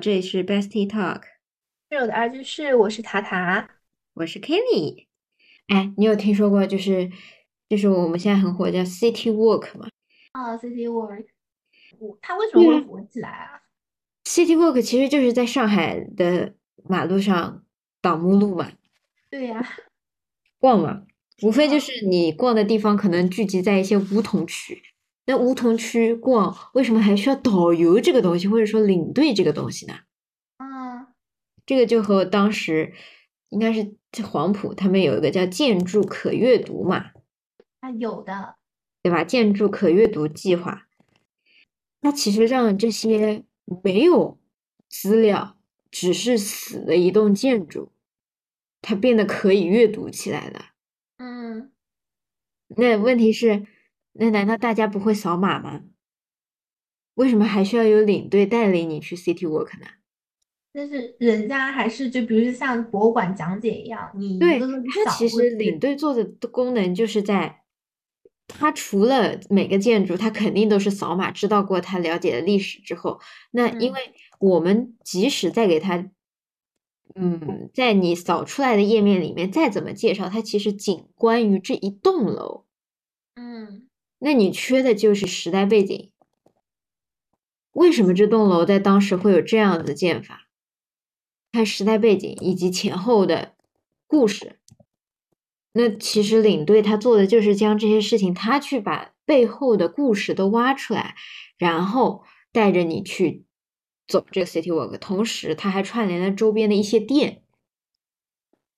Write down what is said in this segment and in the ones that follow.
这里是 Bestie Talk，室友的二居室，我是塔塔，我是 Kelly。哎，你有听说过就是就是我们现在很火叫 City Walk 吗？啊，City Walk，它为什么会火起来啊？City Walk 其实就是在上海的马路上挡目路嘛。对呀，逛嘛，无非就是你逛的地方可能聚集在一些梧桐区。那梧桐区逛，为什么还需要导游这个东西，或者说领队这个东西呢？嗯，这个就和当时应该是黄埔他们有一个叫“建筑可阅读”嘛。啊，有的，对吧？建筑可阅读计划，那其实让这些没有资料、只是死的一栋建筑，它变得可以阅读起来了。嗯，那问题是。那难道大家不会扫码吗？为什么还需要有领队带领你去 City Walk 呢？但是人家还是就比如像博物馆讲解一样，你对他其实领队做的功能就是在，他除了每个建筑，他肯定都是扫码，知道过他了解的历史之后，那因为我们即使再给他，嗯，在你扫出来的页面里面再怎么介绍，它其实仅关于这一栋楼，嗯。那你缺的就是时代背景。为什么这栋楼在当时会有这样的建法？看时代背景以及前后的故事。那其实领队他做的就是将这些事情，他去把背后的故事都挖出来，然后带着你去走这个 City Walk。同时，他还串联了周边的一些店，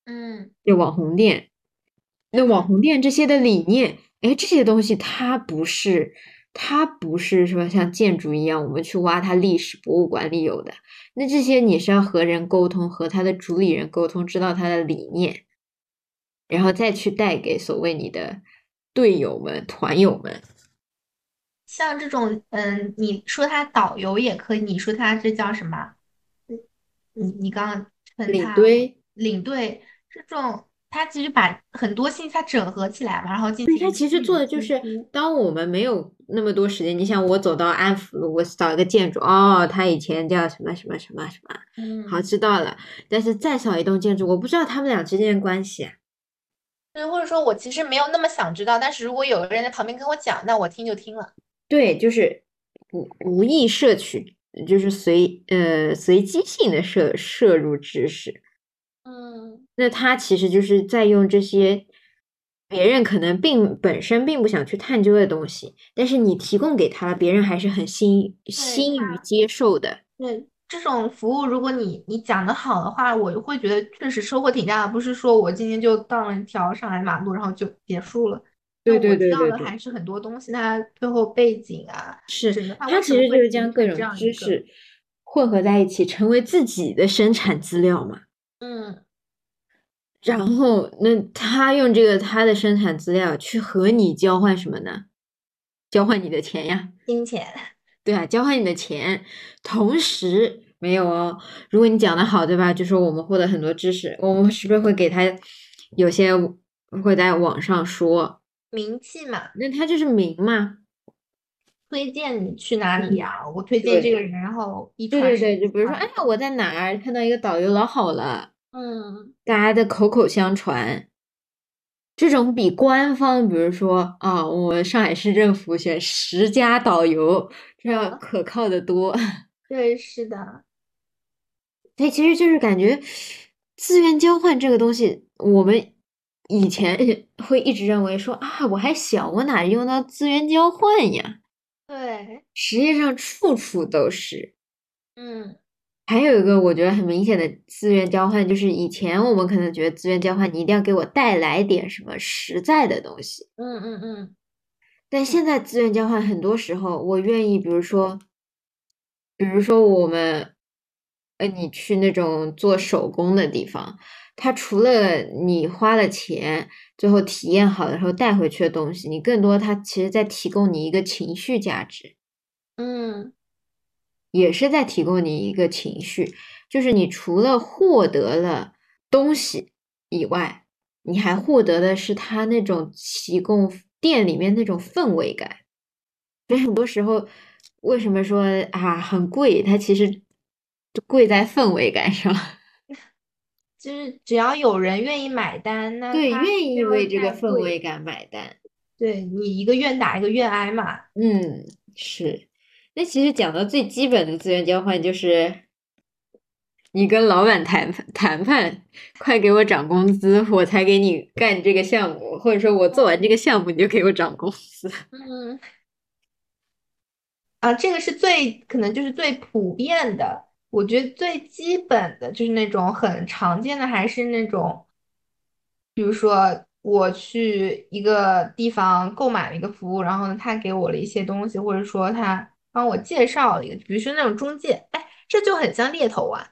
嗯，就网红店。那网红店这些的理念。哎，这些东西它不是，它不是说像建筑一样，我们去挖它历史，博物馆里有的。那这些你是要和人沟通，和他的主理人沟通，知道他的理念，然后再去带给所谓你的队友们、团友们。像这种，嗯，你说他导游也可以，你说他这叫什么？你你刚刚领队，领队这种。他其实把很多信息它整合起来嘛，然后进行。他其实做的就是，当我们没有那么多时间，你想我走到安福路，我扫一个建筑，哦，他以前叫什么什么什么什么，嗯，好知道了。但是再扫一栋建筑，我不知道他们俩之间的关系。对，或者说我其实没有那么想知道，但是如果有个人在旁边跟我讲，那我听就听了。对，就是无无意摄取，就是随呃随机性的摄摄入知识。嗯，那他其实就是在用这些别人可能并本身并不想去探究的东西，但是你提供给他了，别人还是很心心于接受的。对这种服务，如果你你讲的好的话，我会觉得确实收获挺大的。不是说我今天就荡了一条上海马路，然后就结束了。对对对对对，我知道的还是很多东西，它最后背景啊，是它其实就是将各种知识混合在一起，成为自己的生产资料嘛。嗯，然后那他用这个他的生产资料去和你交换什么呢？交换你的钱呀，金钱。对啊，交换你的钱。同时没有哦，如果你讲的好，对吧？就说我们获得很多知识，我们是不是会给他有些会在网上说名气嘛？那他就是名嘛。推荐你去哪里呀？我推荐这个人，然后一对对对，就比如说，哎呀，我在哪儿看到一个导游老好了，嗯，大家的口口相传，这种比官方，比如说啊，我们上海市政府选十佳导游，这要可靠的多。对，是的。对，其实就是感觉资源交换这个东西，我们以前 会一直认为说啊，我还小，我哪用到资源交换呀？对，实际上处处都是。嗯，还有一个我觉得很明显的资源交换，就是以前我们可能觉得资源交换你一定要给我带来点什么实在的东西。嗯嗯嗯。但现在资源交换很多时候，我愿意，比如说，比如说我们，呃，你去那种做手工的地方。它除了你花了钱，最后体验好的时候带回去的东西，你更多它其实在提供你一个情绪价值，嗯，也是在提供你一个情绪，就是你除了获得了东西以外，你还获得的是他那种提供店里面那种氛围感。所以很多时候，为什么说啊很贵？它其实就贵在氛围感上。就是只要有人愿意买单，那对，愿意为这个氛围感买单。对你一个愿打一个愿挨嘛。嗯，是。那其实讲到最基本的资源交换，就是你跟老板谈谈判，快给我涨工资，我才给你干这个项目，或者说我做完这个项目，你就给我涨工资。嗯，啊，这个是最可能就是最普遍的，我觉得最基本的就是那种很常见的，还是那种，比如说我去一个地方购买了一个服务，然后呢，他给我了一些东西，或者说他帮我介绍了一个，比如说那种中介，哎，这就很像猎头啊。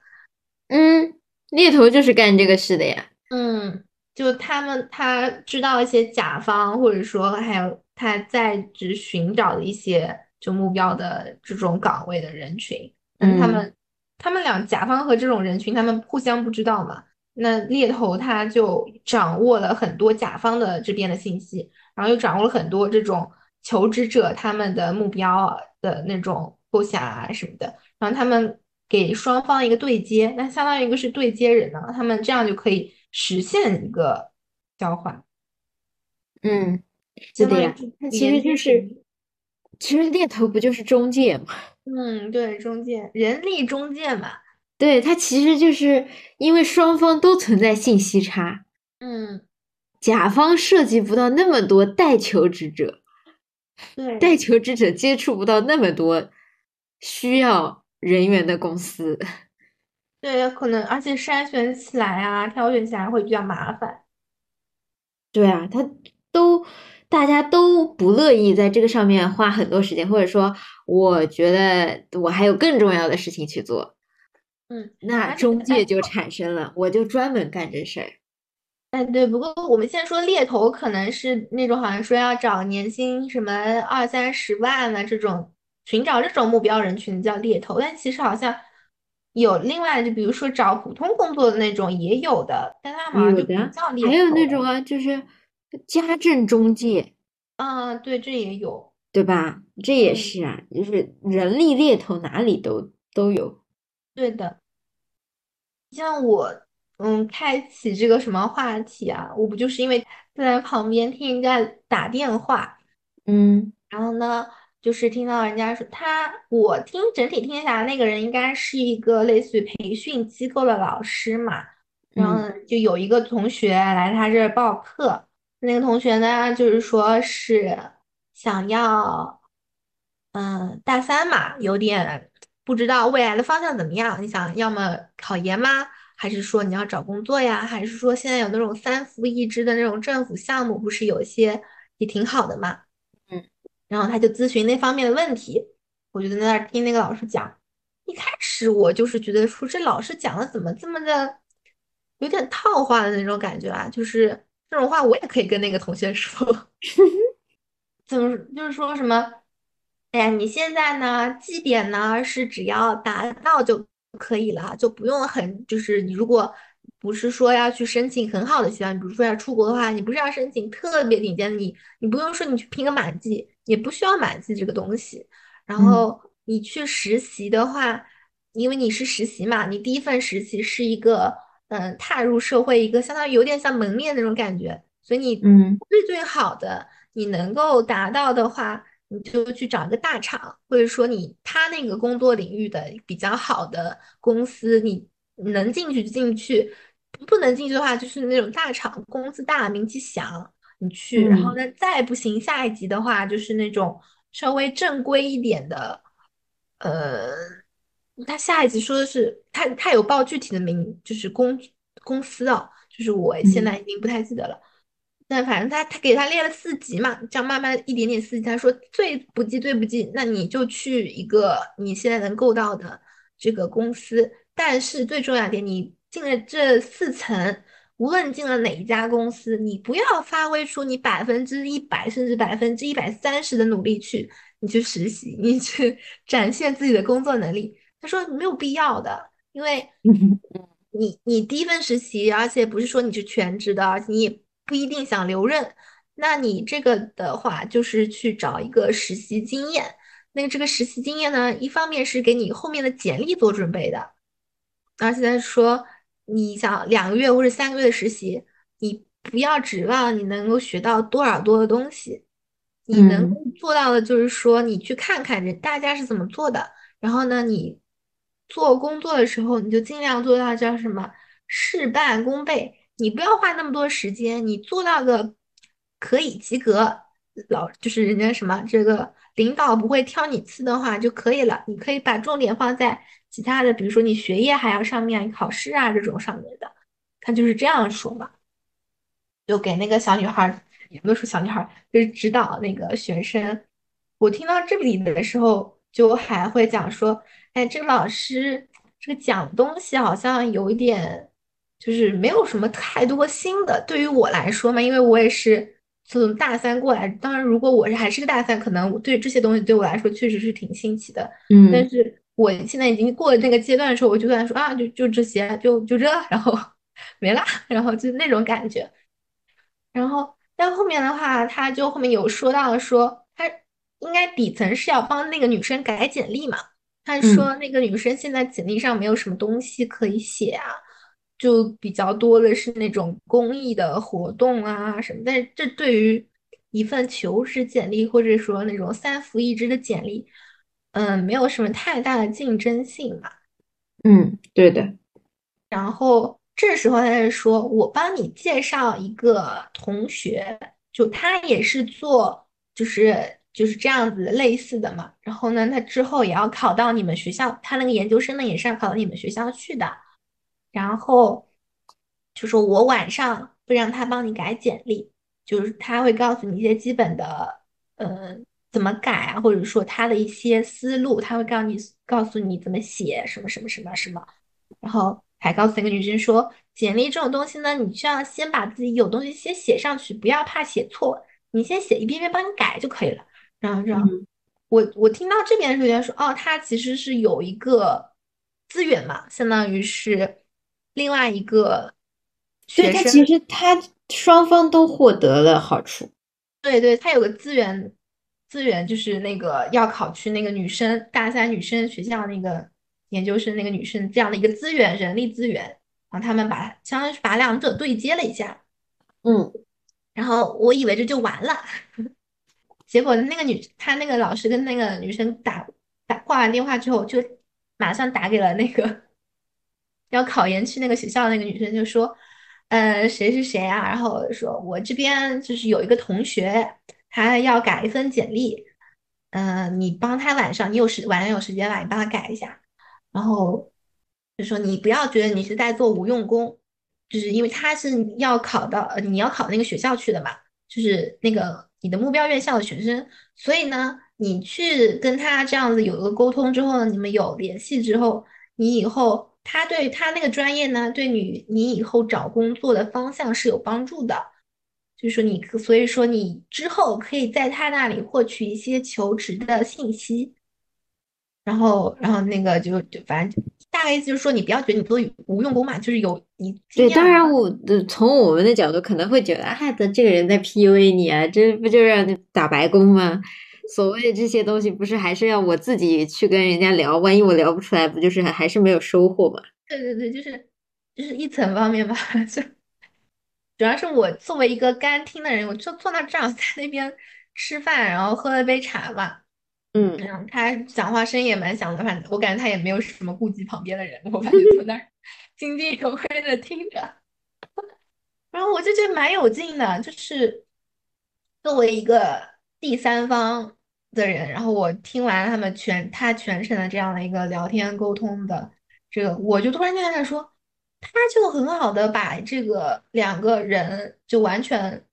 嗯，猎头就是干这个事的呀。嗯，就他们他知道一些甲方，或者说还有他在职寻找的一些就目标的这种岗位的人群，嗯，他嗯们他们俩甲方和这种人群，他们互相不知道嘛，那猎头他就掌握了很多甲方的这边的信息，然后又掌握了很多这种求职者他们的目标啊的那种构想啊什么的，然后他们给双方一个对接，那相当于一个是对接人呢，他们这样就可以实现一个交换，嗯，是的呀其实就是，其实猎头不就是中介嘛？嗯，对，中介，人力中介嘛，对，它其实就是因为双方都存在信息差，嗯，甲方涉及不到那么多待求职者，对，待求职者接触不到那么多需要人员的公司。对，可能而且筛选起来啊，挑选起来会比较麻烦。对啊，他都大家都不乐意在这个上面花很多时间，或者说，我觉得我还有更重要的事情去做，嗯，那中介就产生了，我就专门干这事儿。哎，对，不过我们现在说猎头可能是那种好像说要找年薪什么二三十万的这种，寻找这种目标人群叫猎头，但其实好像有另外就比如说找普通工作的那种也有的，但他好像就不有的，叫猎还有那种啊，就是家政中介，嗯，对，这也有，对吧？这也嗯，是啊，就是人力猎头哪里都都有。对的。像我，嗯，开启这个什么话题啊，我不就是因为坐在旁边听人家打电话。嗯然后呢，就是听到人家说他，我听整体听下来，那个人应该是一个类似于培训机构的老师嘛。然后就有一个同学来他这儿报课，那个同学呢，就是说是想要，嗯，大三嘛，有点不知道未来的方向怎么样。你想要么考研吗？还是说你要找工作呀？还是说现在有那种三扶一支的那种政府项目，不是有一些也挺好的嘛？嗯然后他就咨询那方面的问题，我就在那儿听那个老师讲。一开始我就是觉得说这老师讲的怎么这么的有点套话的那种感觉啊，就是这种话我也可以跟那个同学说，怎么就是说什么，哎呀，你现在呢绩点呢是只要达到就可以了，就不用很就是你如果不是说要去申请很好的学校，你比如说要出国的话，你不是要申请特别顶尖的，你你不用说你去拼个满绩，也不需要满绩这个东西。然嗯后你去实习的话，因为你是实习嘛，你第一份实习是一个嗯踏入社会一个相当于有点像门面那种感觉，所以你嗯最最好的你能够达到的话，你就去找一个大厂，或者说你他那个工作领域的比较好的公司，你能进去就进去，不能进去的话就是那种大厂，工资大，名气响。你去，然后嗯呢，再不行，下一级的话就是那种稍微正规一点的，呃，他下一级说的是他他有报具体的名，就是公公司啊，就是我现嗯在已经不太记得了，但反正他他给他列了四级嘛，这样慢慢一点点四级，他说最不济最不济，那你就去一个你现在能够到的这个公司，但是最重要一点，你进了这四层。无论进了哪一家公司，你不要发挥出你百分之一百甚至百分之一百三十的努力去，你去实习，你去 展现自己的工作能力。他说没有必要的，因为嗯你你第一份实习，而且不是说你是全职的，而且你也不一定想留任。那你这个的话，就是去找一个实习经验。那这个实习经验呢，一方面是给你后面的简历做准备的。而且再说，你想两个月或者三个月的实习，你不要指望你能够学到多少多的东西，你能嗯够做到的就是说，你去看看人大家是怎么做的，然后呢，你做工作的时候，你就尽量做到叫什么事半功倍，你不要花那么多时间，你做到个可以及格，老就是人家什么这个领导不会挑你刺的话就可以了，你可以把重点放在其他的，比如说你学业还要上面，考试啊这种上面的，他就是这样说嘛。就给那个小女孩儿，也不是说小女孩，就是指导那个学生。我听到这里的时候，就还会讲说，哎，这个老师这个讲东西好像有一点，就是没有什么太多新的。对于我来说嘛，因为我也是从大三过来，当然如果我是还是个大三，可能对这些东西对我来说确实是挺新奇的。但嗯是我现在已经过了那个阶段的时候，我就敢说啊，就就这些，就就这，然后没了，然后就那种感觉。然后，但后面的话，他就后面有说到说，他应该底层是要帮那个女生改简历嘛。他嗯说那个女生现在简历上没有什么东西可以写啊，就比较多的是那种公益的活动啊什么。但是这对于一份求职简历或者说那种三福一职的简历，嗯，没有什么太大的竞争性嘛。嗯，对的，然后这时候他就说：“我帮你介绍一个同学，就他也是做就是就是这样子类似的嘛。然后呢，他之后也要考到你们学校，他那个研究生呢也是要考到你们学校去的。然后就说我晚上会让他帮你改简历，就是他会告诉你一些基本的，呃、怎么改啊，或者说他的一些思路，他会告诉你告诉你怎么写什么什么什么什么。”然后还告诉那个女生说，简历这种东西呢，你需要先把自己有东西先写上去，不要怕写错，你先写一遍遍帮你改就可以了。然后这样，嗯我我听到这边的时候，觉得说，哦，他其实是有一个资源嘛，相当于是另外一个学生，对他其实他双方都获得了好处。对对，他有个资源，资源就是那个要考去那个女生大三女生学校那个研究生那个女生这样的一个资源，人力资源，然后他们把相当于是把两者对接了一下，嗯然后我以为这就完了，结果那个女他那个老师跟那个女生打打挂完电话之后，就马上打给了那个要考研去那个学校的那个女生，就说，呃，谁是谁啊？然后说我这边就是有一个同学，他要改一份简历，嗯、你帮他晚上，你有时晚上有时间吧，你帮他改一下。然后就说你不要觉得你是在做无用功，就是因为他是要考到，你要考那个学校去的嘛，就是那个你的目标院校的学生，所以呢，你去跟他这样子有一个沟通之后呢，你们有联系之后，你以后他对他那个专业呢，对你你以后找工作的方向是有帮助的。就是说你，所以说你之后可以在他那里获取一些求职的信息，然后，然后那个就就反正大概意思就是说，你不要觉得你做无用功嘛，就是有你对，当然我的从我们的角度可能会觉得，啊，这这个人在 PUA 你啊，这不就让你打白工吗？所谓这些东西，不是还是要我自己去跟人家聊，万一我聊不出来，不就是还还是没有收获吗？对对对，就是就是一层方面吧，就主要是我作为一个干听的人，我就坐那正好在那边吃饭，然后喝了杯茶嘛，嗯，嗯，他讲话声音也蛮响的，反正我感觉他也没有什么顾及旁边的人，我反正坐那儿 津津有味的听着，然后我就觉得蛮有劲的，就是作为一个第三方的人，然后我听完他们全他全程的这样的一个聊天沟通的这个，我就突然间在那说，他就很好的把这个两个人就完全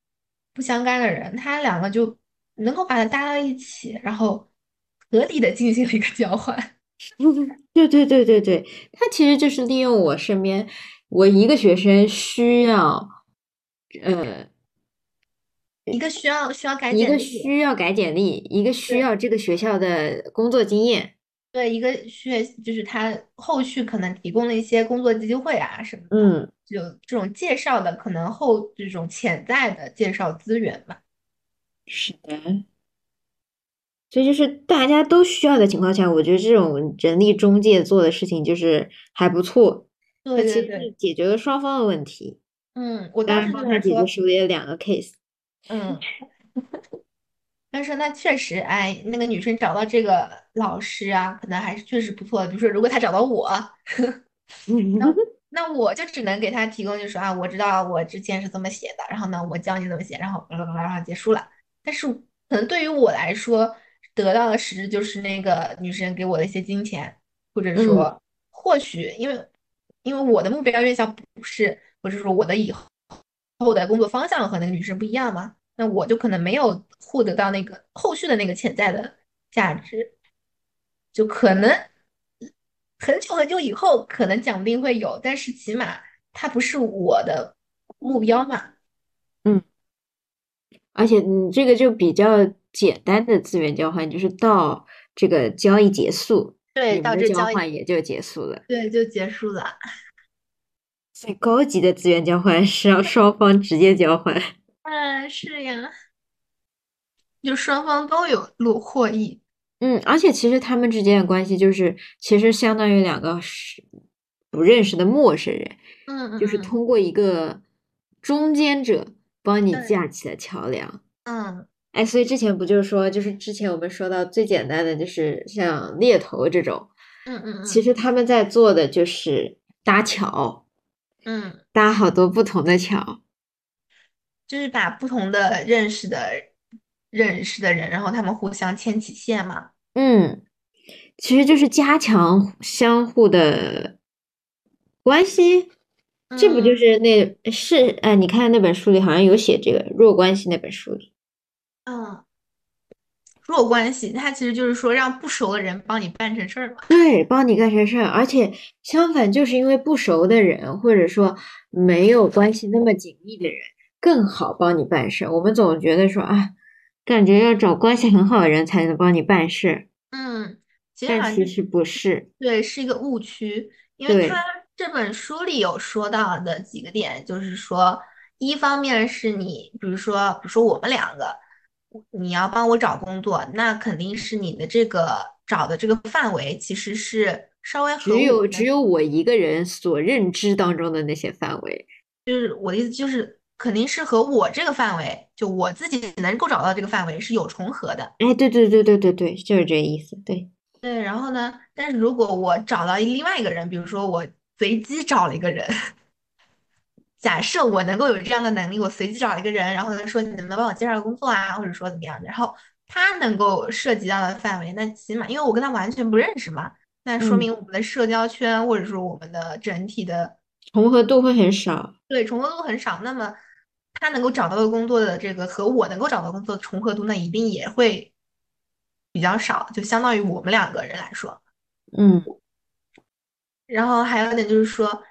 不相干的人，他两个就能够把它搭到一起，然后合理的进行了一个交换。对对对对对，他其实就是利用我身边我一个学生需要，呃，一个需要需要改一个，需要改简历，一个需要这个学校的工作经验。对，一个学就是他后续可能提供的一些工作机会啊什么的，嗯，就这种介绍的，可能后这种潜在的介绍资源吧。是的。所以就是大家都需要的情况下，我觉得这种人力中介做的事情就是还不错。它对其实是对对，解决了双方的问题，嗯，我当当时帮他说，处理了两个 case。嗯，但是那确实，哎，那个女生找到这个老师啊，可能还是确实不错的。比如说，如果她找到我，那 那我就只能给她提供，就是说啊，我知道我之前是这么写的，然后呢，我教你怎么写，然后巴拉巴拉，然后结束了。但是可能对于我来说，得到的实质就是那个女生给我的一些金钱，或者嗯说或许因为因为我的目标院校不是，或者说我的以后后的工作方向和那个女生不一样嘛，那我就可能没有获得到那个后续的那个潜在的价值，就可能很久很久以后可能讲不定会有，但是起码它不是我的目标嘛。嗯而且你这个就比较简单的资源交换，就是到这个交易结束，对，到这交易，换也就结束了。对，就结束了。最高级的资源交换是让双方直接交换。嗯，是呀，就双方都有路获益。嗯，而且其实他们之间的关系就是，其实相当于两个是不认识的陌生人，就是嗯就是通过一个中间者帮你架起了桥梁。嗯哎，所以之前不就是说，就是之前我们说到最简单的就是像猎头这种，嗯嗯其实他们在做的就是搭桥，嗯，搭好多不同的桥。就是把不同的认识的认识的人，然后他们互相牵起线嘛。嗯，其实就是加强相互的关系。这不就嗯是那是哎，你看那本书里好像有写这个弱关系那本书里。嗯，弱关系，它其实就是说让不熟的人帮你办成事儿嘛。对，帮你干成事儿，而且相反，就是因为不熟的人，或者说没有关系那么紧密的人，更好帮你办事儿。我们总觉得说啊，感觉要找关系很好的人才能帮你办事，嗯，其实但其实不是。对，是一个误区，因为对他这本书里有说到的几个点，就是说，一方面是你，比如说，比如说我们两个，你要帮我找工作，那肯定是你的这个找的这个范围其实是稍微和只有只有我一个人所认知当中的那些范围。就是我的意思就是肯定是和我这个范围，就我自己能够找到这个范围是有重合的。哎，对对对对对对，就是这意思。对，对，然后呢，但是如果我找到另外一个人，比如说我随机找了一个人，假设我能够有这样的能力，我随机找一个人，然后他说你能不能帮我介绍个工作啊，或者说怎么样的，然后他能够涉及到的范围，那起码因为我跟他完全不认识嘛，那说嗯明我们的社交圈或者说我们的整体的重合度会很少。对重合度很少，那么他能够找到的工作的这个和我能够找到工作的重合度，那一定也会比较少，就相当于我们两个人来说。嗯然后还有一点就是说，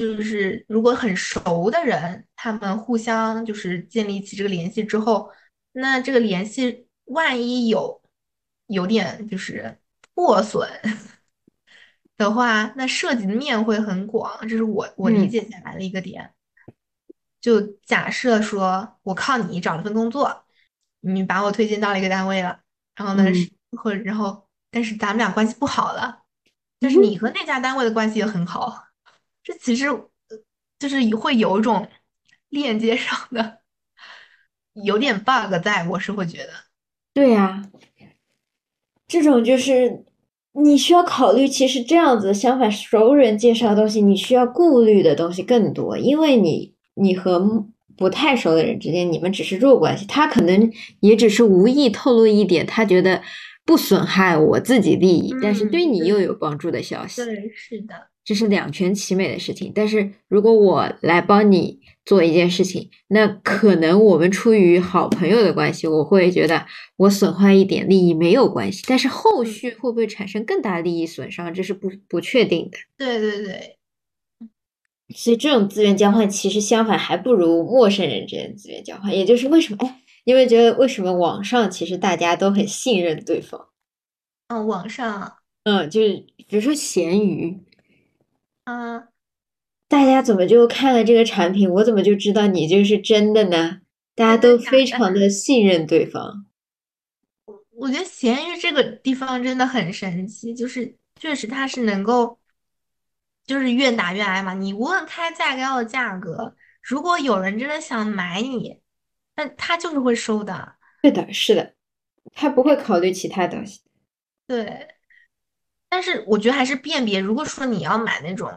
就是如果很熟的人，他们互相就是建立起这个联系之后，那这个联系万一有有点就是破损的话，那涉及的面会很广，这是我我理嗯解下来的一个点。就假设说我靠你找了份工作，你把我推荐到了一个单位了，然后呢，嗯或者然后但是咱们俩关系不好了。就是你和那家单位的关系也很好，这其实呃就是会有一种链接上的有点 bug 在，我是会觉得，对呀，这种就是你需要考虑，其实这样子，相反，熟人介绍的东西，你需要顾虑的东西更多，因为你你和不太熟的人之间，你们只是弱关系，他可能也只是无意透露一点，他觉得不损害我自己利益，但是对你又有帮助的消息。对，是的，这是两全其美的事情。但是如果我来帮你做一件事情，那可能我们出于好朋友的关系，我会觉得我损坏一点利益没有关系。但是后嗯续会不会产生更大利益损伤，这是不不确定的。对对对，所以这种资源交换其实相反还不如陌生人之间的资源交换。也就是为什么，哎，你有没有觉得为什么网上其实大家都很信任对方？嗯，网上，嗯，就是比如说闲鱼，嗯，大家怎么就看了这个产品，我怎么就知道你这是真的呢？大家都非常的信任对方。我觉得闲鱼这个地方真的很神奇，就是确实它是能够就是越打越挨嘛。你无论开再高的价格，如果有人真的想买你，那他就是会收的。对的，是的，他不会考虑其他东西。对，但是我觉得还是辨别。如果说你要买那种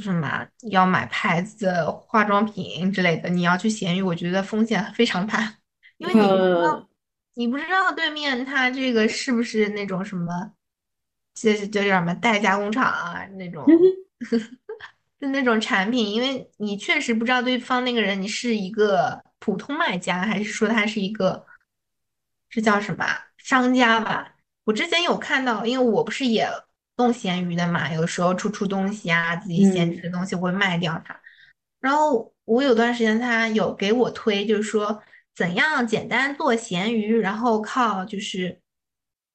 什么要买牌子的化妆品之类的，你要去闲鱼，我觉得风险非常大，因为你不知道。你不知道对面他这个是不是那种什么，这是叫什么代加工厂啊那种，就那种产品，因为你确实不知道对方那个人你是一个普通卖家，还是说他是一个，这叫什么商家吧？我之前有看到，因为我不是也弄闲鱼的嘛，有时候出出东西啊，自己闲置的东西会卖掉它，然后我有段时间他有给我推，就是说。怎样简单做闲鱼，然后靠就是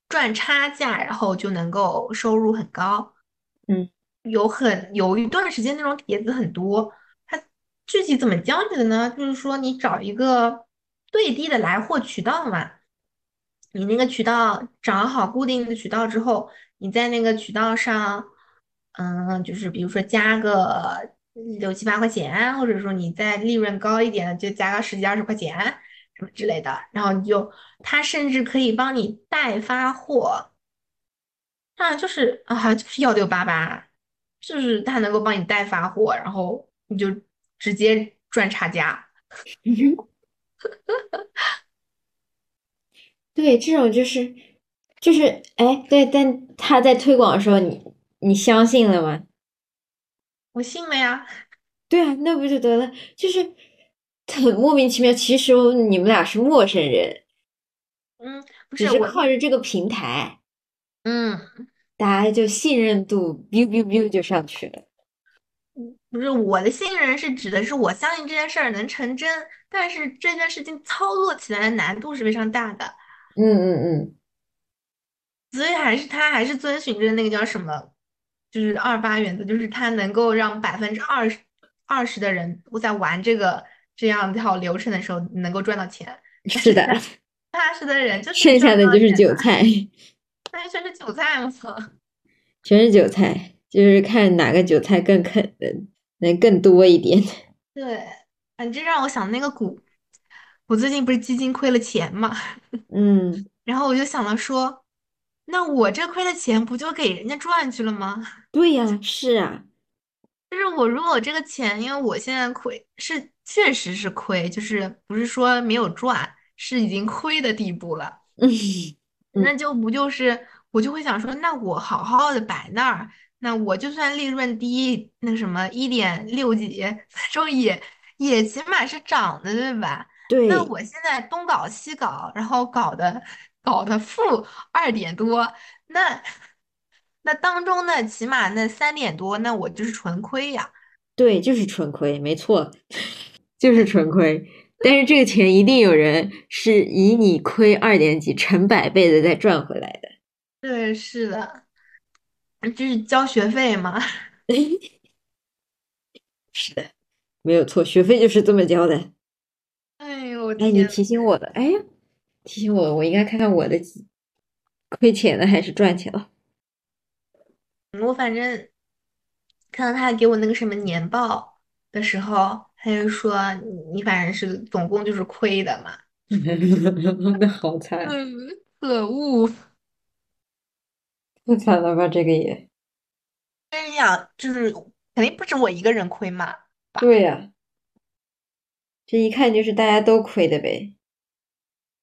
赚差价，然后就能够收入很高。嗯，有很有一段时间那种帖子很多。它具体怎么教你的呢？就是说你找一个最低的来货渠道嘛，你那个渠道找好固定的渠道之后，你在那个渠道上，嗯，就是比如说加个六七八块钱，或者说你再利润高一点的，就加个十几二十块钱。什么之类的，然后你就，他甚至可以帮你代发货，啊，就是啊，就是幺六八八，就是他能够帮你代发货，然后你就直接赚差价。对，这种就是就是哎，对，但他在推广的时候，你你相信了吗？我信了呀。对啊，那不就得了？就是。很莫名其妙，其实你们俩是陌生人，嗯，只是靠着这个平台，嗯，大家就信任度 biu biu biu 就上去了。不是我的信任是指的是我相信这件事儿能成真，但是这件事情操作起来的难度是非常大的。嗯嗯嗯，所以还是他还是遵循着那个叫什么，就是二八原则，就是他能够让百分之二十二十的人都在玩这个。这样一套流程的时候能够赚到钱，是的，八十的人就是剩下的就是韭菜，那全是韭菜吗？全是韭菜，就是看哪个韭菜更肯的能更多一点。对，反正让我想那个股，我最近不是基金亏了钱嘛，嗯，然后我就想了说，那我这亏的钱不就给人家赚去了吗？对呀，是啊。就是我如果这个钱，因为我现在亏是确实是亏，就是不是说没有赚，是已经亏的地步了。嗯，那就不就是我就会想说，那我好好的摆那儿，那我就算利润低，那什么一点六几，反正也也起码是涨的，对吧？对。那我现在东搞西搞，然后搞的搞的负二点多，那。那当中呢，起码那三点多，那我就是纯亏呀。对，就是纯亏，没错，就是纯亏。但是这个钱一定有人是以你亏二点几成百倍的再赚回来的。对，是的，就是交学费嘛？是的，没有错，学费就是这么交的。哎你提醒我的，哎呀，提醒我，我应该看看我的亏钱了还是赚钱了。我反正看到他给我那个什么年报的时候，他就说你反正是总共就是亏的嘛。那好惨，可恶，太惨了吧？这个也，跟你讲，就是肯定不止我一个人亏嘛。对呀，这一看就是大家都亏的呗。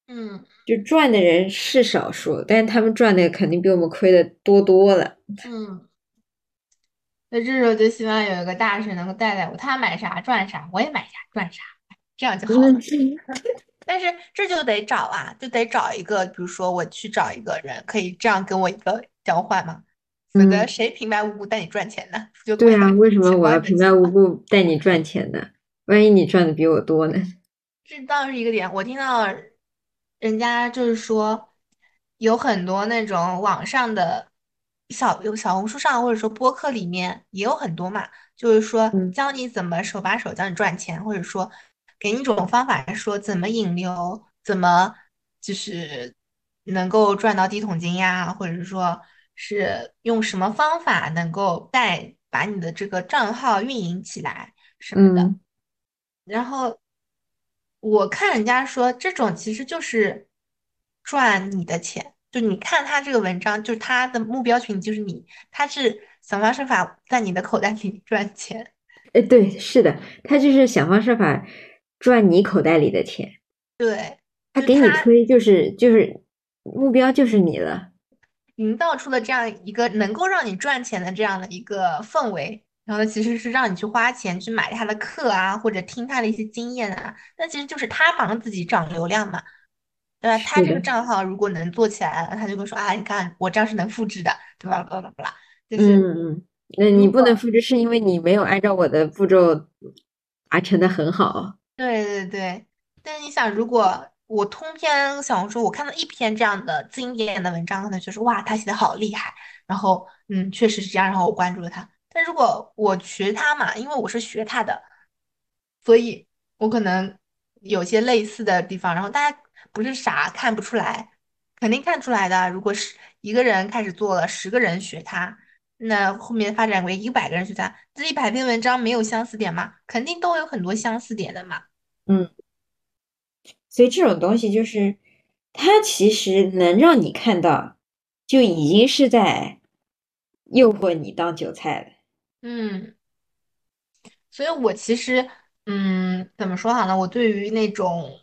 嗯，就赚的人是少数，但是他们赚的肯定比我们亏的多多了。嗯，那这时候就希望有一个大神能够带带我，他买啥赚啥，我也买啥赚啥，这样就好了。但是这就得找啊，就得找一个，比如说我去找一个人，可以这样跟我一个交换吗？否则谁平白无故带你赚钱呢？就对啊，为什么我要平白无故带你赚钱呢？万一你赚的比我多呢？这倒是一个点，我听到。人家就是说，有很多那种网上的小有小红书上，或者说播客里面也有很多嘛，就是说教你怎么手把手教你赚钱，或者说给你一种方法，说怎么引流，怎么就是能够赚到第一桶金呀，或者是说是用什么方法能够带把你的这个账号运营起来什么的。嗯然后我看人家说，这种其实就是赚你的钱。就你看他这个文章，就是他的目标群体就是你，他是想方设法在你的口袋里赚钱。哎，对，是的，他就是想方设法赚你口袋里的钱，对，他他给你推就是就是目标就是你了。营造出了这样一个能够让你赚钱的这样的一个氛围，然后呢，其实是让你去花钱去买他的课啊，或者听他的一些经验啊，那其实就是他帮自己涨流量嘛，对吧？他这个，账号如果能做起来了，他就会说啊，你看我这样是能复制的，对吧？巴拉巴拉，就是嗯嗯，那你不能复制，是因为你没有按照我的步骤达成的很好。对对对，但是你想，如果我通篇小红书，我看到一篇这样的经典的文章，可能就是哇，他写的好厉害，然后嗯，确实是这样，然后我关注了他。但如果我学他嘛，因为我是学他的，所以我可能有些类似的地方，然后大家不是傻看不出来，肯定看出来的。如果是一个人开始做了，十个人学他，那后面发展为一百个人学他，这一百篇文章没有相似点吗？肯定都有很多相似点的嘛。嗯，所以这种东西就是，它其实能让你看到，就已经是在诱惑你当韭菜了。嗯，所以我其实，嗯，怎么说好呢？我对于那种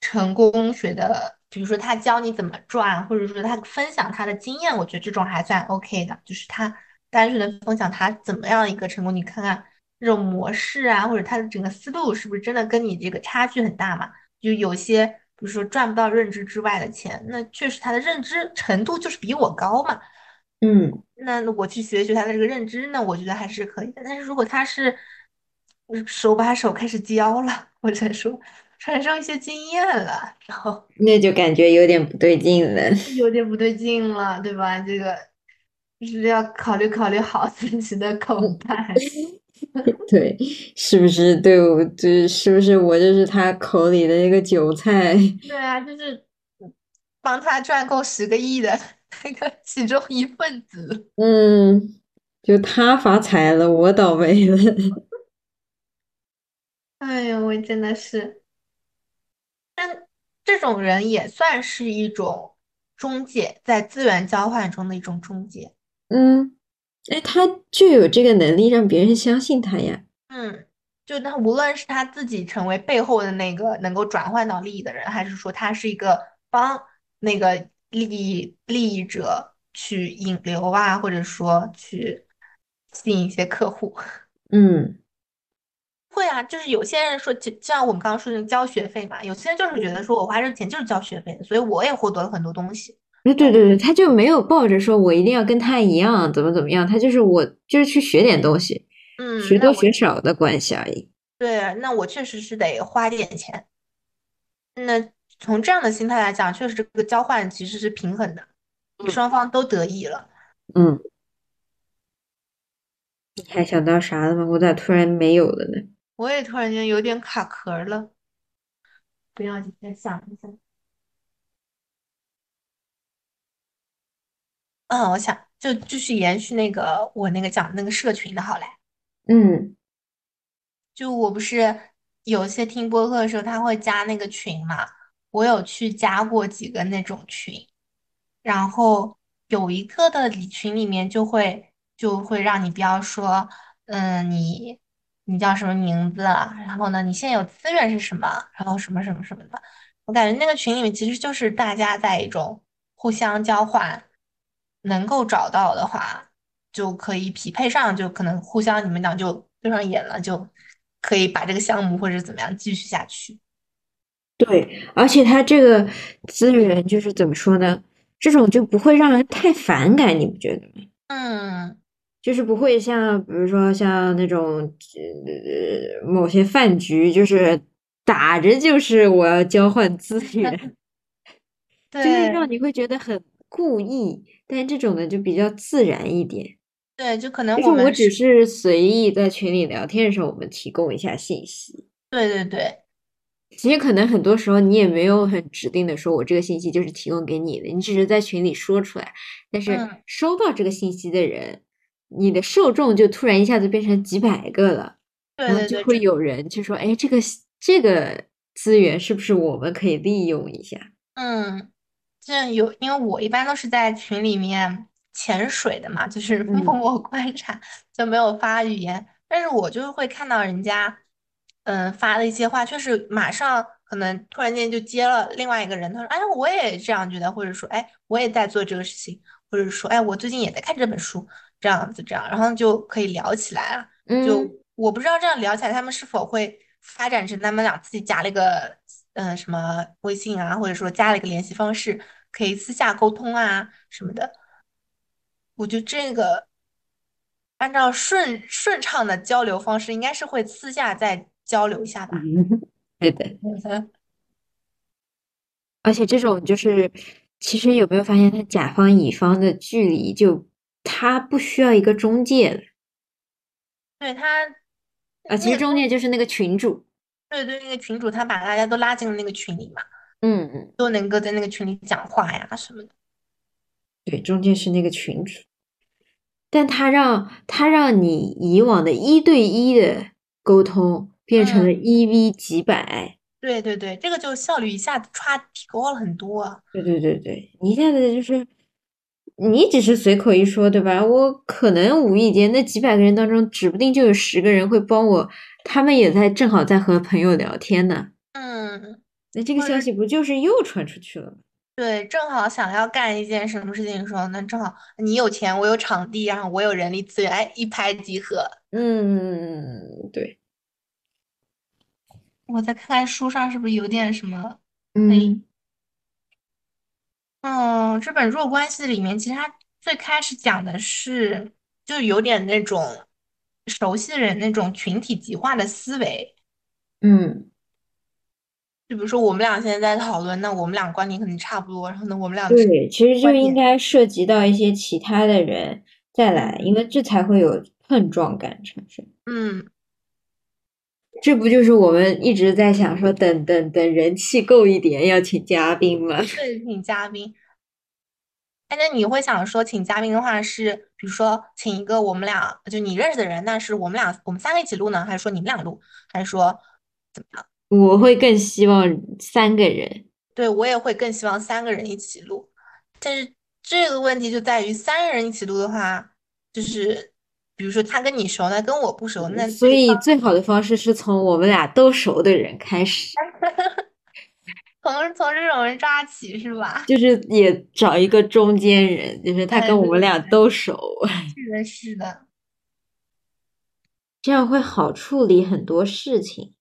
成功学的，比如说他教你怎么赚，或者说他分享他的经验，我觉得这种还算 OK 的，就是他单纯的分享他怎么样一个成功，你看看这种模式啊，或者他的整个思路是不是真的跟你这个差距很大嘛？就有些，比如说赚不到认知之外的钱，那确实他的认知程度就是比我高嘛。嗯，那我去学学他的这个认知呢，我觉得还是可以的。但是如果他是嗯手把手开始教了，或者说传授一些经验了，然后 那就感觉有点不对劲了。有点不对劲了，对吧？这个就是要考虑考虑好自己的口袋。对，是不是对我，就是是不是我就是他口里的那个韭菜？对啊，就是帮他赚够十个亿的那个其中一份子。嗯，就他发财了，我倒霉了。哎呦，我真的是。但这种人也算是一种中介，在资源交换中的一种中介。嗯，哎，他就有这个能力让别人相信他呀。嗯，就他无论是他自己成为背后的那个能够转换到利益的人，还是说他是一个帮那个利益利益者去引流啊，或者说去吸引一些客户。嗯，会啊，就是有些人说，就就像我们刚刚说的交学费嘛，有些人就是觉得说我花这个钱就是交学费，所以我也获得了很多东西。哎，对对对，他就没有抱着说我一定要跟他一样，怎么怎么样，他就是我就是去学点东西，嗯，学多学少的关系而已。对，那我确实是得花点钱。那从这样的心态来讲，确实这个交换其实是平衡的，双方都得益了。嗯，你还想到啥了吗？我咋突然没有了呢？我也突然间有点卡壳了，不要紧，再想一想。嗯，我想就继续延续那个我那个讲那个社群的好嘞。嗯就我不是有些听播客的时候，他会加那个群嘛，我有去加过几个那种群，然后有一个的群里面就会就会让你标说，嗯，你你叫什么名字啊？然后呢，你现在有资源是什么？然后什么什么什么的。我感觉那个群里面其实就是大家在一种互相交换，能够找到的话就可以匹配上，就可能互相你们俩就对上眼了，就可以把这个项目或者怎么样继续下去。对，而且他这个资源就是怎么说呢？这种就不会让人太反感，你不觉得吗？嗯，就是不会像，比如说像那种呃某些饭局，就是打着就是我要交换资 源，就是对让你会觉得很故意，但这种呢就比较自然一点。对，就可能就是我我们只是随意在群里聊天的时候，我们提供一下信息。对对对其实可能很多时候你也没有很指定的说，我这个信息就是提供给你的，你只是在群里说出来。但是嗯收到这个信息的人，你的受众就突然一下子变成几百个了，然后就会有人就说，哎，这个这个资源是不是我们可以利用一下？嗯，这有，因为我一般都是在群里面潜水的嘛，就是默嗯默 观察，就没有发语言。但是我就是会看到人家，嗯，发的一些话，确实马上可能突然间就接了另外一个人，他说，哎，我也这样觉得，或者说，哎，我也在做这个事情，或者说，哎，我最近也在看这本书，这样子这样，然后就可以聊起来了。就嗯，我不知道这样聊起来，他们是否会发展成他们俩自己加了一个嗯、呃什么微信啊，或者说加了一个联系方式，可以私下沟通啊什么的。我觉得这个按照顺顺畅的交流方式，应该是会私下再交流一下吧。对的。而且这种就是，其实有没有发现，他甲方乙方的距离就他不需要一个中介了对他啊，其实中介就是那个群主。对对，那个群主他把大家都拉进了那个群里嘛，嗯嗯，都能够在那个群里讲话呀什么的。对，中介是那个群主，但他让他让你以往的一对一的沟通变成了嗯，一 v 几百。对对对，这个就效率一下子歘提高了很多啊。对对对对，你一下子就是，你只是随口一说，对吧？我可能无意间那几百个人当中，指不定就有十个人会帮我，他们也在正好在和朋友聊天呢。嗯。那这个消息不就是又传出去了吗？对，正好想要干一件什么事情的时候，那正好你有钱，我有场地，然后我有人力资源，哎，一拍即合。嗯，对，我再看看书上是不是有点什么？哎，嗯嗯，这本《弱关系》里面，其实它最开始讲的是，就有点那种熟悉人那种群体极化的思维。嗯，就比如说我们俩现在在讨论，那我们俩观点肯定差不多，然后呢，我们俩对，其实就应该涉及到一些其他的人再来，嗯因为这才会有碰撞感产生。嗯，这不就是我们一直在想说，等等等人气够一点，要请嘉宾吗？是，请嘉宾。哎，那你会想说，请嘉宾的话是，比如说请一个我们俩就你认识的人，那是我们俩我们三个一起录呢，还是说你们俩录，还是说怎么样？我会更希望三个人，对，我也会更希望三个人一起录，但是这个问题就在于三个人一起录的话，就是比如说他跟你熟，那跟我不熟，那所以最好的方式是从我们俩都熟的人开始，从从这种人抓起是吧？就是也找一个中间人，就是他哎，跟我们俩都熟，是的，是的。这样会好处理很多事情。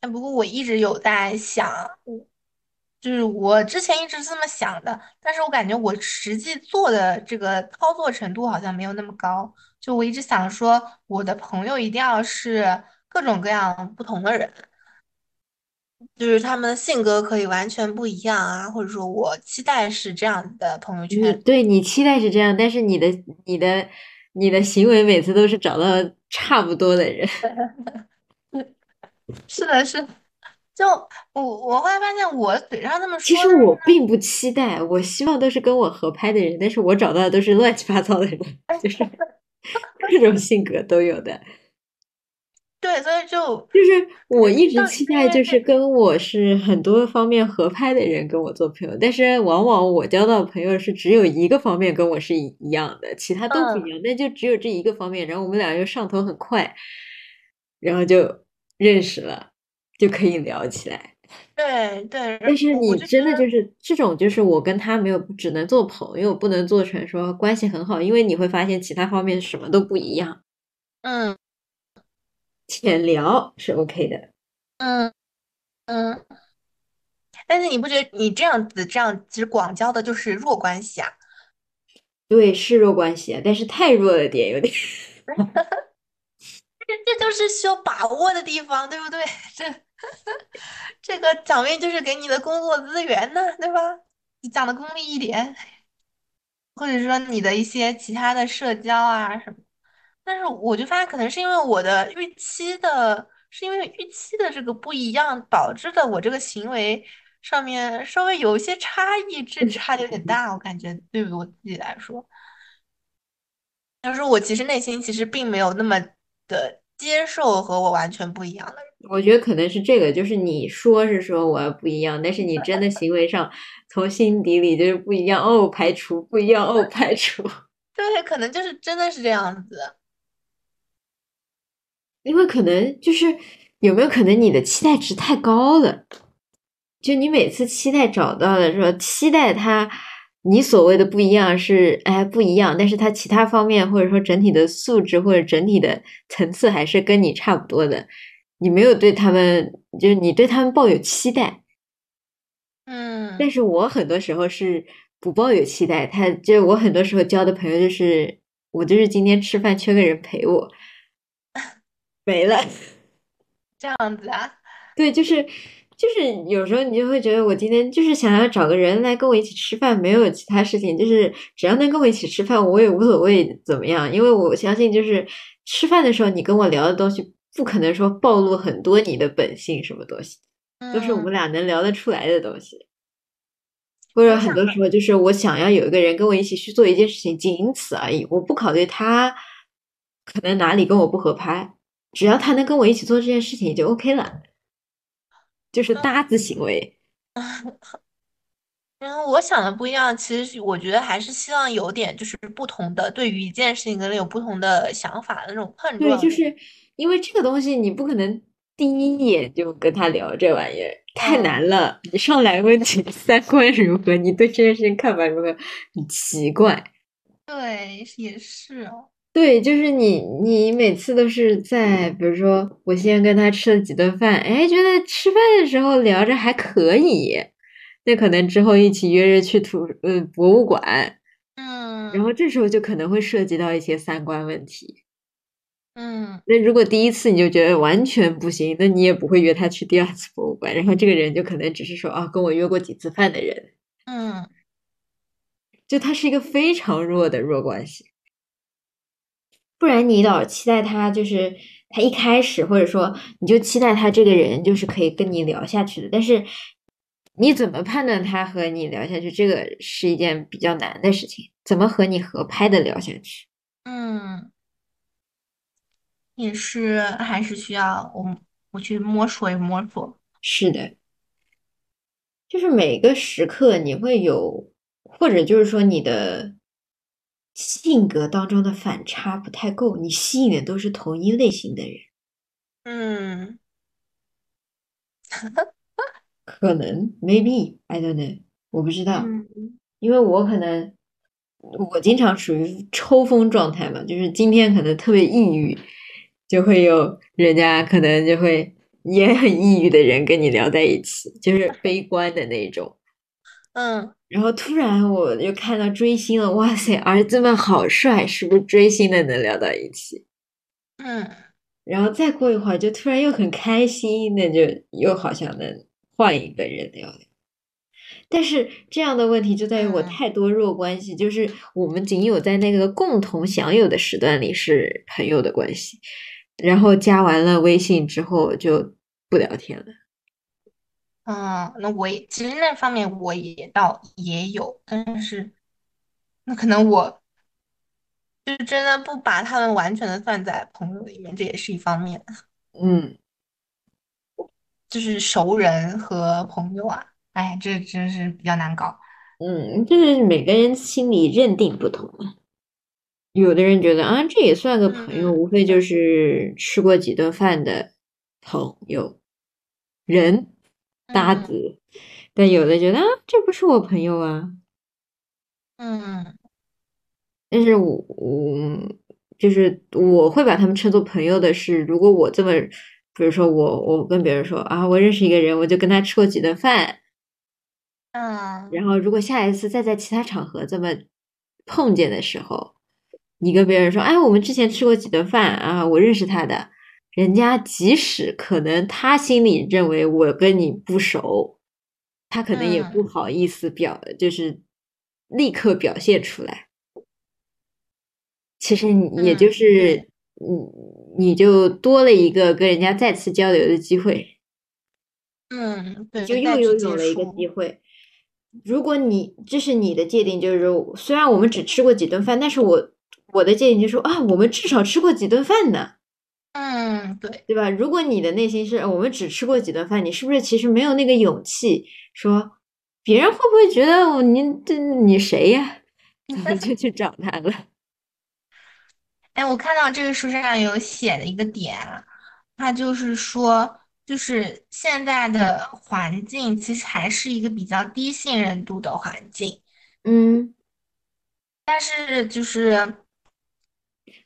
哎，不过我一直有在想，嗯就是我之前一直是这么想的，但是我感觉我实际做的这个操作程度好像没有那么高。就我一直想说，我的朋友一定要是各种各样不同的人，就是他们的性格可以完全不一样啊，或者说我期待是这样的朋友圈。你对你期待是这样，但是你的你的你的行为每次都是找到差不多的人。是的，是的就我我后来发现，我嘴上这么说其实，我并不期待，我希望都是跟我合拍的人，但是我找到的都是乱七八糟的人，就是 各种性格都有的。对，所以就就是 我一直期待，就是跟我是很多方面合拍的人跟我做朋友，但是往往我交到的朋友是只有一个方面跟我是一一样的，其他都不嗯。一样，但就只有这一个方面，然后我们俩又上头很快，然后就认识了，就可以聊起来。对对，但是你真的就得，是这种，就是我跟他没有，只能做朋友，不能做成说关系很好，因为你会发现其他方面什么都不一样。嗯浅聊是 OK 的，嗯嗯，但是你不觉得你这样子这样其实广交的就是弱关系啊？对，是弱关系啊，但是太弱了点，有点。这这就是需要把握的地方，对不对？这 这个奖励就是给你的工作资源呢，对吧？你讲的功利一点，或者说你的一些其他的社交啊什么。但是我就发现，可能是因为我的预期的，是因为预期的这个不一样，导致的我这个行为上面稍微有一些差异，这差的有点大，我感觉对于我自己来说。就是我其实内心其实并没有那么的接受和我完全不一样的人。我觉得可能是这个，就是你说是说我不一样，但是你真的行为上从心底里就是不一样哦，排除不一样哦，排除。对，可能就是真的是这样子。因为可能就是有没有可能你的期待值太高了，就你每次期待找到的时候，期待他你所谓的不一样是哎不一样，但是他其他方面或者说整体的素质或者整体的层次还是跟你差不多的，你没有对他们就是你对他们抱有期待，嗯，但是我很多时候是不抱有期待，他就我很多时候交的朋友就是我就是今天吃饭缺个人陪我。没了，这样子啊？对，就是就是有时候你就会觉得我今天就是想要找个人来跟我一起吃饭，没有其他事情，就是只要能跟我一起吃饭，我也无所谓怎么样，因为我相信就是吃饭的时候你跟我聊的东西，不可能说暴露很多你的本性什么东西，都是我们俩能聊得出来的东西。或者很多时候就是我想要有一个人跟我一起去做一件事情，仅此而已，我不考虑他可能哪里跟我不合拍。只要他能跟我一起做这件事情，就 OK 了，就是搭子行为。然后我想的不一样，其实我觉得还是希望有点就是不同的，对于一件事情可能有不同的想法的那种碰撞。对，就是因为这个东西，你不可能第一眼就跟他聊这玩意儿，太难了。你上来问题三观如何，你对这件事情看法如何，很奇怪。对，也是哦。对，就是你，你每次都是在，比如说，我先跟他吃了几顿饭，哎，觉得吃饭的时候聊着还可以，那可能之后一起约着去图，呃，博物馆，嗯，然后。这时候就可能会涉及到一些三观问题，嗯，那如果第一次你就觉得完全不行，那你也不会约他去第二次博物馆，然后这个人就可能只是说啊，跟我约过几次饭的人，嗯，就他是一个非常弱的弱关系。不然你老期待他，就是他一开始，或者说你就期待他这个人就是可以跟你聊下去的。但是你怎么判断他和你聊下去？这个是一件比较难的事情。怎么和你合拍的聊下去？嗯，也是，还是需要我我去摸索摸索。是的，就是每个时刻你会有，或者就是说你的。性格当中的反差不太够，你吸引的都是同一类型的人。嗯，可能，maybe I don't know，我不知道，因为我可能我经常属于抽风状态嘛，就是今天可能特别抑郁，就会有人家可能就会也很抑郁的人跟你聊在一起，就是悲观的那种。嗯。然后突然我就看到追星了，哇塞，儿子们好帅，是不是追星的能聊到一起？嗯，然后再过一会儿就突然又很开心，那就又好像能换一个人聊聊。但是这样的问题就在于我太多弱关系，就是我们仅有在那个共同享有的时段里是朋友的关系，然后加完了微信之后就不聊天了。嗯，那我也其实那方面我也倒也有，但是那可能我就真的不把他们完全的算在朋友里面，这也是一方面。嗯，就是熟人和朋友啊，哎，这真是比较难搞。嗯，就是每个人心里认定不同嘛。有的人觉得啊，这也算个朋友，无非就是吃过几顿饭的朋友人。搭子，但有的觉得啊，这不是我朋友啊。嗯，但是我我就是我会把他们称作朋友的是，如果我这么，比如说我我跟别人说啊，我认识一个人，我就跟他吃过几顿饭。嗯，然后如果下一次再在其他场合这么碰见的时候，你跟别人说，哎，我们之前吃过几顿饭啊，我认识他的。人家即使可能他心里认为我跟你不熟，他可能也不好意思表，就是立刻表现出来。其实你也就是，你你就多了一个跟人家再次交流的机会。嗯，就又拥有了一个机会。如果你这是你的界定，就是说，虽然我们只吃过几顿饭，但是我我的建议就是说啊，我们至少吃过几顿饭呢，嗯，对，对吧？如果你的内心是我们只吃过几顿饭，你是不是其实没有那个勇气说，别人会不会觉得我你这你谁呀？然后就去找他了。哎，我看到这个书上有写的一个点，他就是说，就是现在的环境其实还是一个比较低信任度的环境，嗯，但是就是，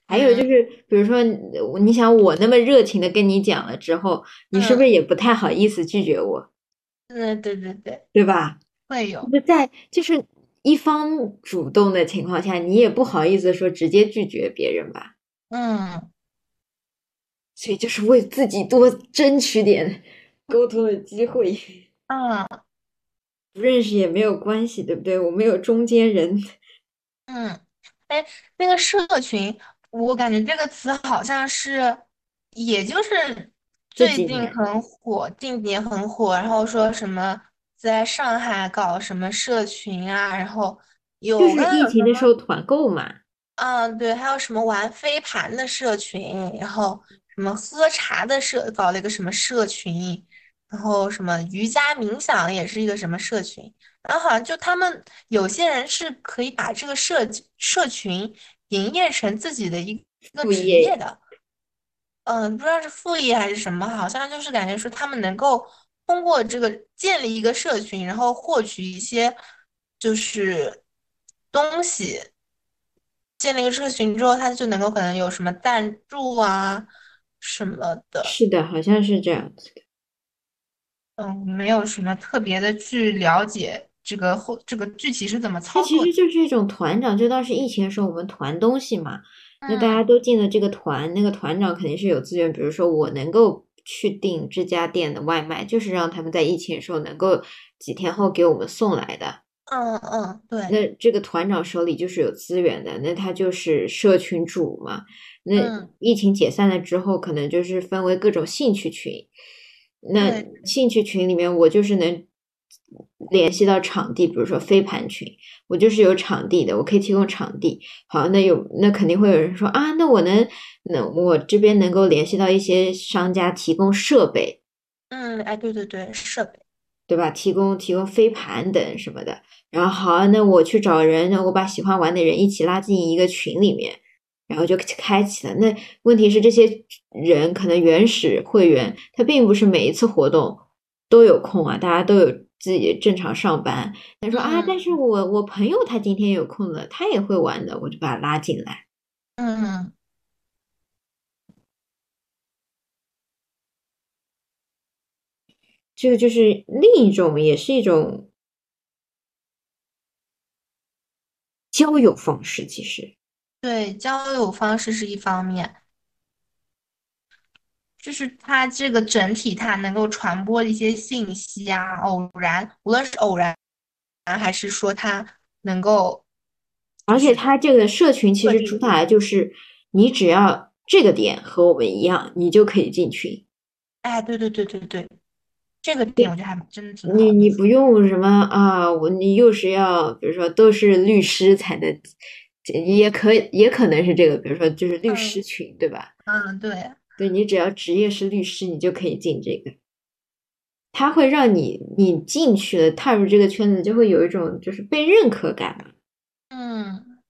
还有就是，比如说你你想我那么热情的跟你讲了之后，你是不是也不太好意思拒绝我，嗯，对对对，对吧？会有，就在就是一方主动的情况下，你也不好意思说直接拒绝别人吧。嗯，所以就是为自己多争取点沟通的机会。嗯不认识也没有关系，对不对？我们有中间人。嗯，哎，那个社群，我感觉这个词好像是，也就是最近很火，近几年很火，然后说什么在上海搞什么社群啊，然后有就是疫情的时候团购嘛，嗯，对，还有什么玩飞盘的社群，然后什么喝茶的社，搞了一个什么社群，然后什么瑜伽冥想也是一个什么社群，然后好像就他们有些人是可以把这个社社群营业成自己的一个职业业的，嗯，不知道是副业还是什么，好像就是感觉说他们能够通过这个建立一个社群，然后获取一些就是东西。建立一个社群之后，他就能够可能有什么赞助啊什么的，是的，好像是这样子的。嗯，没有什么特别的去了解这个后这个具体是怎么操作其。实就是一种团长，就当时疫情的时候我们团东西嘛，那大家嗯都进了这个团，那个团长肯定是有资源，比如说我能够去订这家店的外卖，就是让他们在疫情的时候能够几天后给我们送来的。嗯嗯，对，那这个团长手里就是有资源的，那他就是社群主嘛。那嗯疫情解散了之后，可能就是分为各种兴趣群。那对兴趣群里面，我就是能联系到场地，比如说飞盘群，我就是有场地的，我可以提供场地。好，那有那肯定会有人说啊，那我能，那我这边能够联系到一些商家提供设备，嗯，哎，对对对，设备，对吧？提供提供飞盘等什么的。然后好，那我去找人，那我把喜欢玩的人一起拉进一个群里面，然后就开启了。那问题是，这些人可能原始会员，他并不是每一次活动都有空啊，大家都有自己正常上班。他说啊，但是嗯我我朋友他今天有空了，他也会玩的，我就把他拉进来。嗯这个就是另一种，也是一种交友方式，其实。对，交友方式是一方面，就是它这个整体它能够传播的一些信息啊，偶然，无论是偶然还是说它能够，而且它这个社群其实主打的就是，你只要这个点和我们一样，你就可以进群。哎，对对对对对，这个点我觉得还真的挺好你的。你不用什么啊，我你又是要，比如说都是律师才能，也可以也可能是这个，比如说就是律嗯师群，对吧？嗯，对，对你只要职业是律师，你就可以进这个。它会让你你进去了，踏入这个圈子，就会有一种就是被认可感嘛。嗯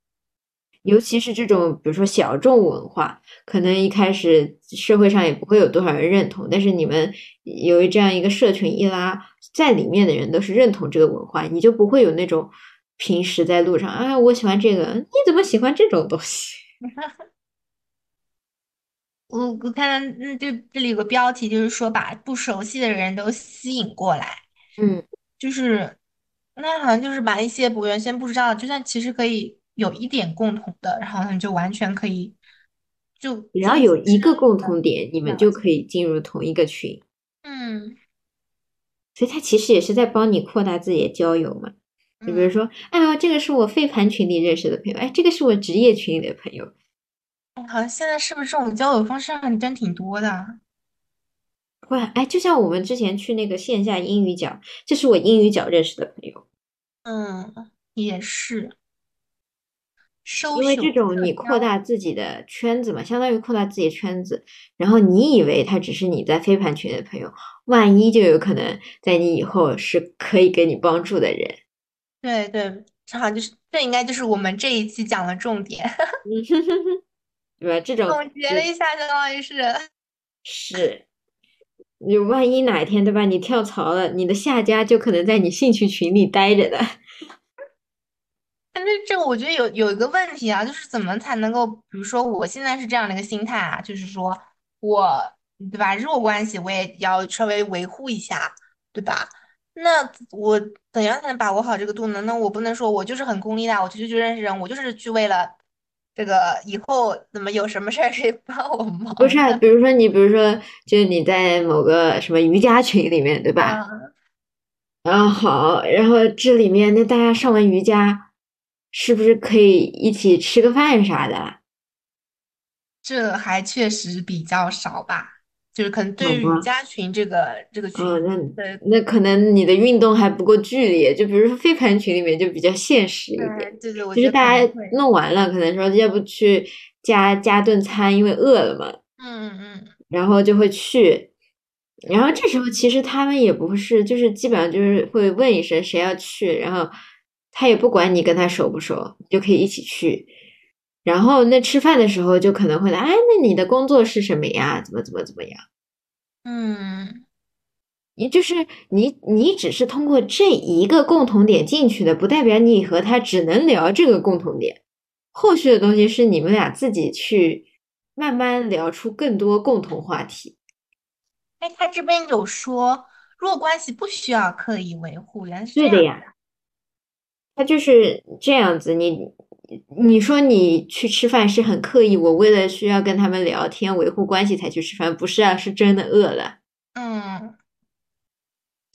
尤其是这种，比如说小众文化，可能一开始社会上也不会有多少人认同，但是你们由于这样一个社群一拉，在里面的人都是认同这个文化，你就不会有那种平时在路上啊，我喜欢这个，你怎么喜欢这种东西？我我看到嗯，这这里有个标题，就是说把不熟悉的人都吸引过来，嗯，就是那好像就是把一些我原先不知道，就算其实可以有一点共同的，然后他们就完全可以就只要进有一个共同点，你们就可以进入同一个群。嗯所以他其实也是在帮你扩大自己的交友嘛。就比如嗯说，哎呦，这个是我飞盘群里认识的朋友，哎，这个是我职业群里的朋友，哎好像现在是不是这种交友方式还真挺多的啊？会，哎，就像我们之前去那个线下英语角，这是我英语角认识的朋友，嗯，也是。收因为这种你扩大自己的圈子嘛，相当于扩大自己的圈子。然后你以为他只是你在飞盘群的朋友，万一就有可能在你以后是可以给你帮助的人。对对，正好就是这应该就是我们这一期讲的重点。对吧？这种总结了一下，相当于是 是，你万一哪一天对吧？你跳槽了，你的下家就可能在你兴趣群里待着的。但是这个我觉得有有一个问题啊，就是怎么才能够，比如说我现在是这样的一个心态啊，就是说我对吧，弱关系我也要稍微维护一下，对吧？那我怎样才能把握好这个度呢？那我不能说我就是很功利的，我就去认识人，我就是去为了这个以后怎么有什么事儿可以帮我忙。不是，比如说你，比如说，就是你在某个什么瑜伽群里面，对吧？然后好，然后这里面那大家上完瑜伽。是不是可以一起吃个饭啥的？这还确实比较少吧，就是可能对于瑜伽群这个这个群，那那可能你的运动还不够剧烈。就比如说飞盘群里面就比较现实一点，对对，就是大家弄完了，可能说要不去加加顿餐，因为饿了嘛。嗯嗯嗯。然后就会去，然后这时候其实他们也不是，就是基本上就是会问一声谁要去，然后。他也不管你跟他熟不熟，就可以一起去。然后那吃饭的时候就可能会来，哎，那你的工作是什么呀？怎么怎么怎么样？嗯，你就是你，你只是通过这一个共同点进去的，不代表你和他只能聊这个共同点。后续的东西是你们俩自己去慢慢聊出更多共同话题。哎，他这边有说弱关系不需要刻意维护，原来是对的呀。他就是这样子，你你说你去吃饭是很刻意，我为了需要跟他们聊天维护关系才去吃饭，不是啊，是真的饿了。嗯，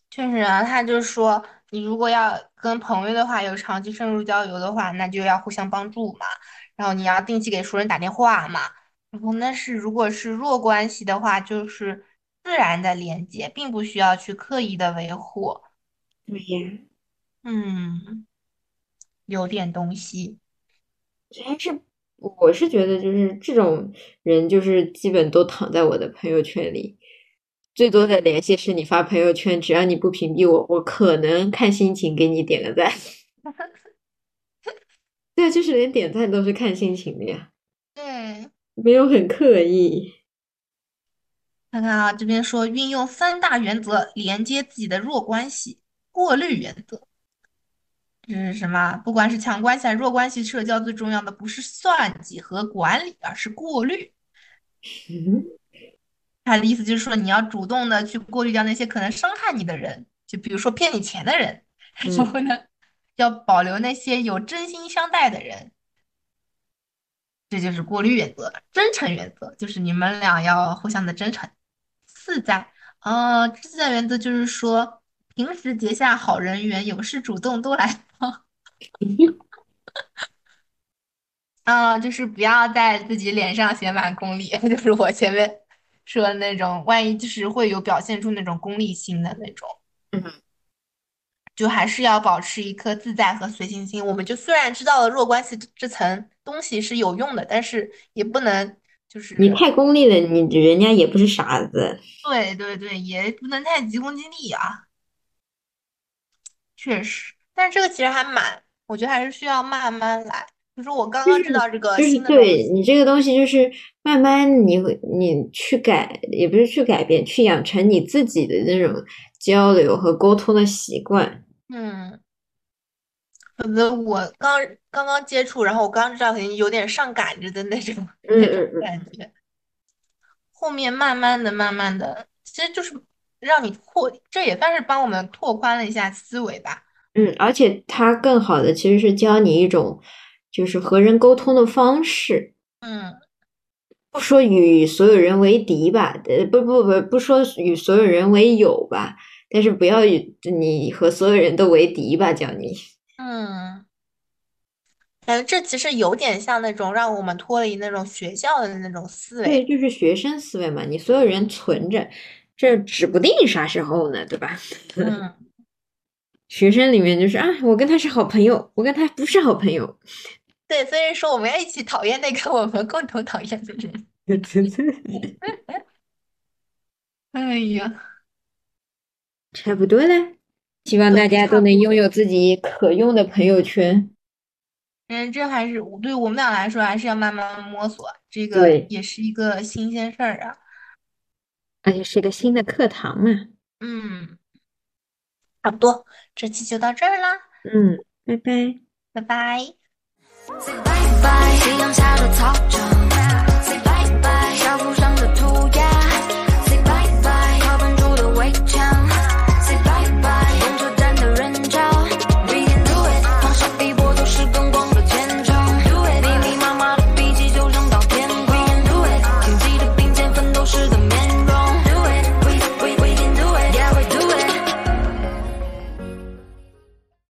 确实啊，他就说你如果要跟朋友的话有长期深入交流的话，那就要互相帮助嘛，然后你要定期给熟人打电话嘛，然后那是如果是弱关系的话，就是自然的连接，并不需要去刻意的维护。对呀，嗯。有点东西，还是我是觉得，就是这种人，就是基本都躺在我的朋友圈里。最多的联系是你发朋友圈，只要你不屏蔽我，我可能看心情给你点个赞。对，就是连点赞都是看心情的呀。对，没有很刻意。看看啊，这边说运用三大原则连接自己的弱关系，过滤原则。这是什么？不管是强关系还是弱关系，社交最重要的不是算计和管理，而是过滤。他的意思就是说，你要主动的去过滤掉那些可能伤害你的人，就比如说骗你钱的人，然后呢，要保留那些有真心相待的人。这就是过滤原则。真诚原则就是你们俩要互相的真诚。自在，呃，自在原则就是说。平时结下好人缘，有事主动多来帮。啊，就是不要在自己脸上写满功利，就是我前面说的那种，万一就是会有表现出那种功利心的那种。嗯，就还是要保持一颗自在和随性心。我们就虽然知道了弱关系这层东西是有用的，但是也不能就是你太功利了，你人家也不是傻子。对对对，也不能太急功近利啊。确实，但是这个其实还蛮，我觉得还是需要慢慢来。就是我刚刚知道这个新的对你这个东西，就是慢慢你你去改，也不是去改变，去养成你自己的那种交流和沟通的习惯。嗯，否则我刚刚刚接触，然后我刚知道，肯定有点上赶着的那种 那种感觉。后面慢慢的、慢慢的，其实就是。让你拓，这也算是帮我们拓宽了一下思维吧。嗯，而且它更好的其实是教你一种，就是和人沟通的方式。嗯，不说与所有人为敌吧，呃，不不不，不说与所有人为友吧，但是不要与你和所有人都为敌吧，教你。嗯，感觉这其实有点像那种让我们脱离那种学校的那种思维。对，就是学生思维嘛，你所有人存着。这指不定啥时候呢，对吧？嗯，学生里面就是啊，我跟他是好朋友，我跟他不是好朋友。对，所以说我们要一起讨厌那个我们共同讨厌的人。哎呀，差不多了。希望大家都能拥有自己可用的朋友圈。嗯，这还是对我们俩来说，还是要慢慢摸索。这个也是一个新鲜事儿啊，而且是一个新的课堂嘛。嗯，差不多，这期就到这儿啦。嗯，拜拜，拜拜。